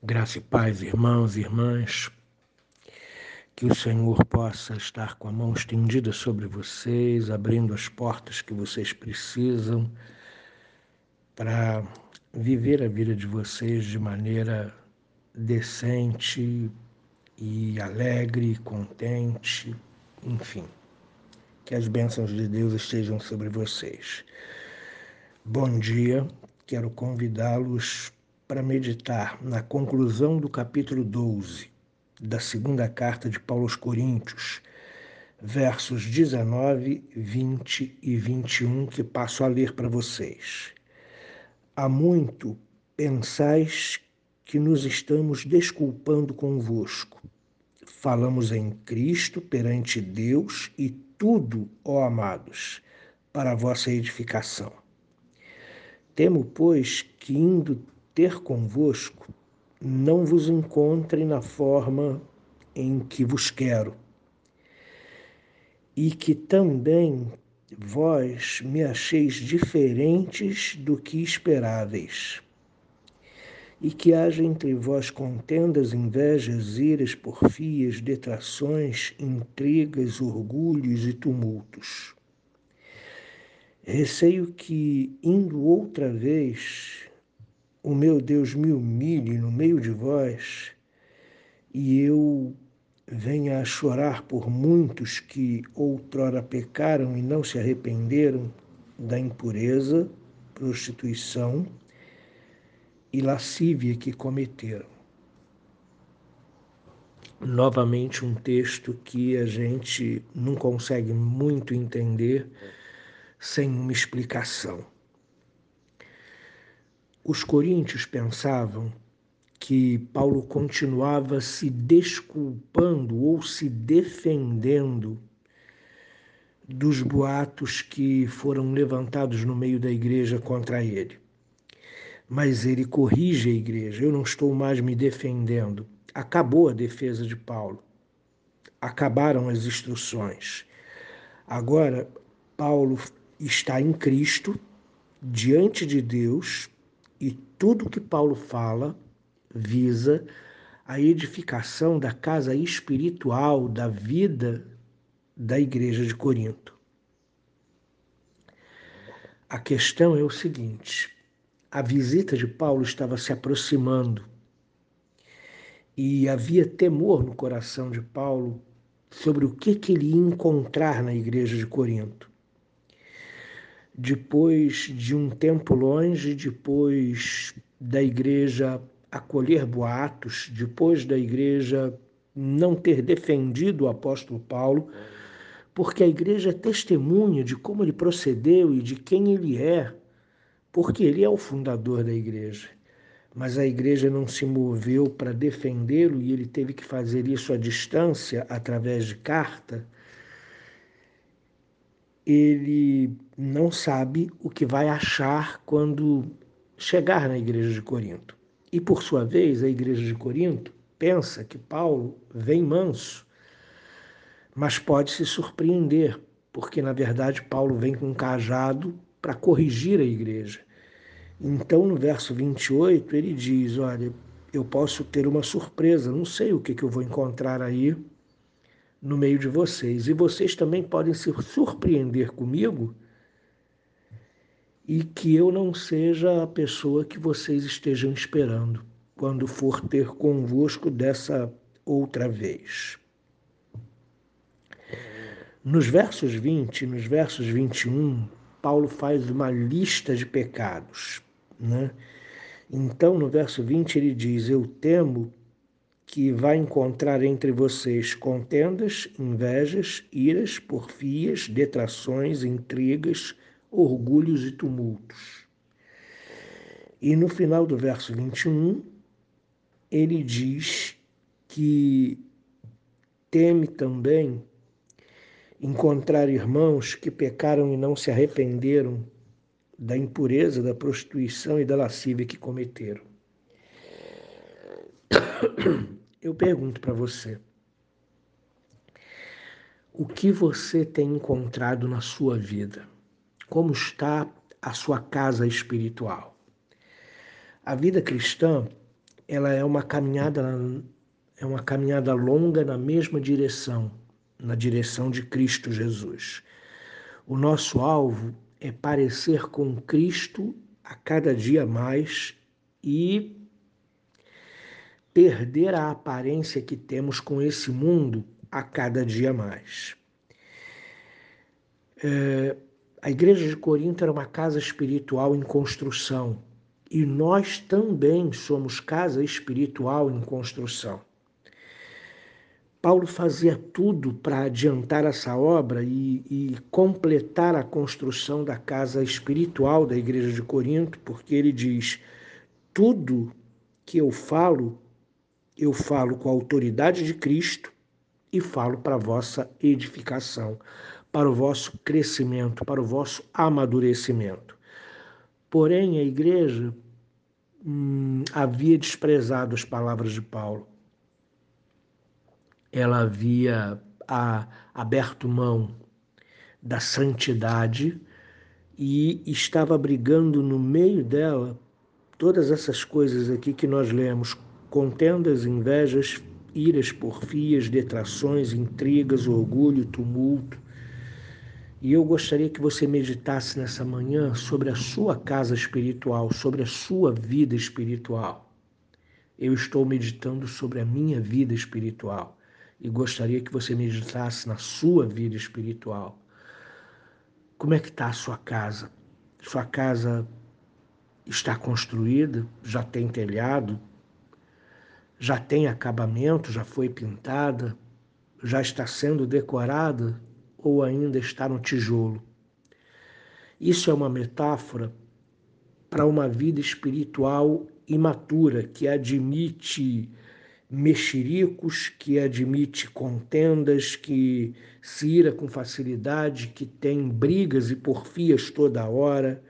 Graça e paz, irmãos e irmãs. Que o Senhor possa estar com a mão estendida sobre vocês, abrindo as portas que vocês precisam para viver a vida de vocês de maneira decente e alegre, contente, enfim. Que as bênçãos de Deus estejam sobre vocês. Bom dia, quero convidá-los para meditar na conclusão do capítulo 12 da segunda carta de Paulo aos Coríntios, versos 19, 20 e 21, que passo a ler para vocês. Há muito pensais que nos estamos desculpando convosco. Falamos em Cristo perante Deus e tudo, ó amados, para a vossa edificação. Temo, pois, que indo ter convosco, não vos encontre na forma em que vos quero, e que também vós me acheis diferentes do que esperáveis, e que haja entre vós contendas, invejas, iras, porfias, detrações, intrigas, orgulhos e tumultos. Receio que, indo outra vez, o meu Deus me humilhe no meio de vós e eu venha a chorar por muitos que outrora pecaram e não se arrependeram da impureza, prostituição e lascívia que cometeram. Novamente, um texto que a gente não consegue muito entender sem uma explicação. Os coríntios pensavam que Paulo continuava se desculpando ou se defendendo dos boatos que foram levantados no meio da igreja contra ele. Mas ele corrige a igreja. Eu não estou mais me defendendo. Acabou a defesa de Paulo. Acabaram as instruções. Agora, Paulo está em Cristo, diante de Deus, e tudo que Paulo fala visa a edificação da casa espiritual, da vida da igreja de Corinto. A questão é o seguinte: a visita de Paulo estava se aproximando e havia temor no coração de Paulo sobre o que, que ele ia encontrar na igreja de Corinto depois de um tempo longe, depois da igreja acolher boatos, depois da igreja não ter defendido o apóstolo Paulo, porque a igreja é testemunha de como ele procedeu e de quem ele é, porque ele é o fundador da igreja. Mas a igreja não se moveu para defendê-lo e ele teve que fazer isso à distância, através de carta ele não sabe o que vai achar quando chegar na igreja de Corinto. E por sua vez, a igreja de Corinto pensa que Paulo vem manso, mas pode se surpreender, porque na verdade Paulo vem com um cajado para corrigir a igreja. Então, no verso 28, ele diz: Olha, eu posso ter uma surpresa, não sei o que, que eu vou encontrar aí no meio de vocês. E vocês também podem se surpreender comigo e que eu não seja a pessoa que vocês estejam esperando quando for ter convosco dessa outra vez. Nos versos 20 e nos versos 21, Paulo faz uma lista de pecados. Né? Então, no verso 20, ele diz: Eu temo que vai encontrar entre vocês contendas, invejas, iras, porfias, detrações, intrigas, orgulhos e tumultos. E no final do verso 21, ele diz que teme também encontrar irmãos que pecaram e não se arrependeram da impureza, da prostituição e da lascívia que cometeram. Eu pergunto para você: o que você tem encontrado na sua vida? Como está a sua casa espiritual? A vida cristã ela é uma caminhada é uma caminhada longa na mesma direção, na direção de Cristo Jesus. O nosso alvo é parecer com Cristo a cada dia mais e perder a aparência que temos com esse mundo a cada dia mais. É, a igreja de Corinto era uma casa espiritual em construção e nós também somos casa espiritual em construção. Paulo fazia tudo para adiantar essa obra e, e, completar a construção da casa espiritual da igreja de Corinto, porque ele diz: tudo que eu falo, eu falo com a autoridade de Cristo e falo para a vossa edificação, para o vosso crescimento, para o vosso amadurecimento. Porém, a igreja hum, havia desprezado as palavras de Paulo. Ela havia a, aberto mão da santidade e estava brigando no meio dela todas essas coisas aqui que nós lemos: contendas, invejas, iras, porfias, detrações, intrigas, orgulho, tumulto. E eu gostaria que você meditasse nessa manhã sobre a sua casa espiritual, sobre a sua vida espiritual. Eu estou meditando sobre a minha vida espiritual e gostaria que você meditasse na sua vida espiritual. Como é que está a sua casa? Sua casa está construída? Já tem telhado? Já tem acabamento? Já foi pintada? Já está sendo decorada? ou ainda está no tijolo. Isso é uma metáfora para uma vida espiritual imatura que admite mexericos, que admite contendas, que se ira com facilidade, que tem brigas e porfias toda hora,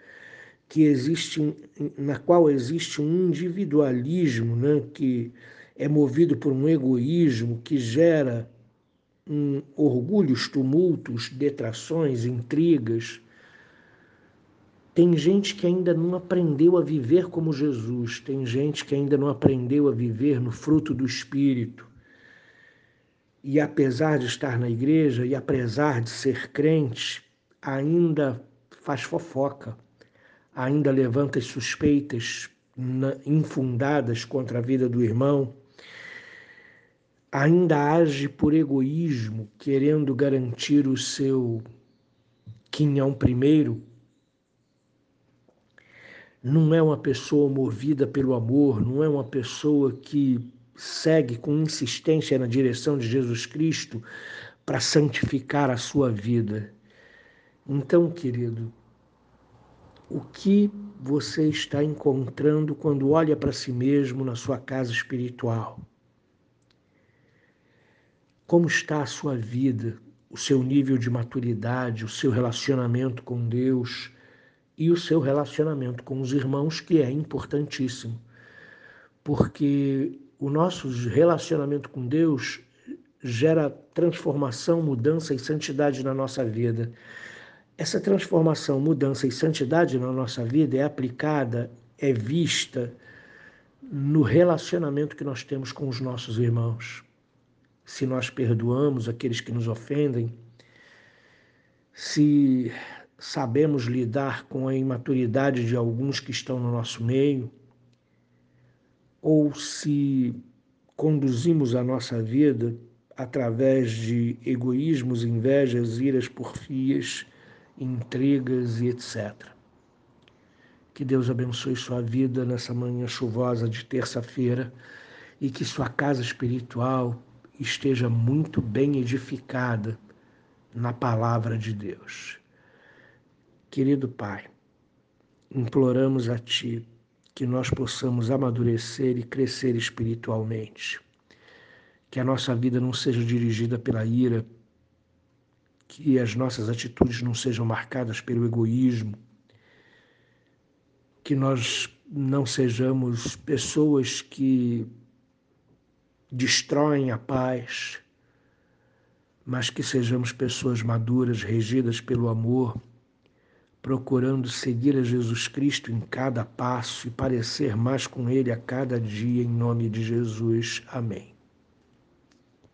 que existe na qual existe um individualismo, né, que é movido por um egoísmo que gera um, orgulhos, tumultos, detrações, intrigas. Tem gente que ainda não aprendeu a viver como Jesus, tem gente que ainda não aprendeu a viver no fruto do Espírito. E apesar de estar na igreja e apesar de ser crente, ainda faz fofoca, ainda levanta suspeitas infundadas contra a vida do irmão ainda age por egoísmo, querendo garantir o seu quinhão primeiro, não é uma pessoa movida pelo amor, não é uma pessoa que segue com insistência na direção de Jesus Cristo para santificar a sua vida. Então, querido, o que você está encontrando quando olha para si mesmo na sua casa espiritual? Como está a sua vida, o seu nível de maturidade, o seu relacionamento com Deus e o seu relacionamento com os irmãos, que é importantíssimo. Porque o nosso relacionamento com Deus gera transformação, mudança e santidade na nossa vida. Essa transformação, mudança e santidade na nossa vida é aplicada, é vista no relacionamento que nós temos com os nossos irmãos se nós perdoamos aqueles que nos ofendem, se sabemos lidar com a imaturidade de alguns que estão no nosso meio, ou se conduzimos a nossa vida através de egoísmos, invejas, iras, porfias, intrigas e etc. Que Deus abençoe sua vida nessa manhã chuvosa de terça-feira e que sua casa espiritual esteja muito bem edificada na palavra de Deus. Querido Pai, imploramos a Ti que nós possamos amadurecer e crescer espiritualmente, que a nossa vida não seja dirigida pela ira, que as nossas atitudes não sejam marcadas pelo egoísmo, que nós não sejamos pessoas que destroem a paz, mas que sejamos pessoas maduras, regidas pelo amor, procurando seguir a Jesus Cristo em cada passo e parecer mais com Ele a cada dia, em nome de Jesus. Amém.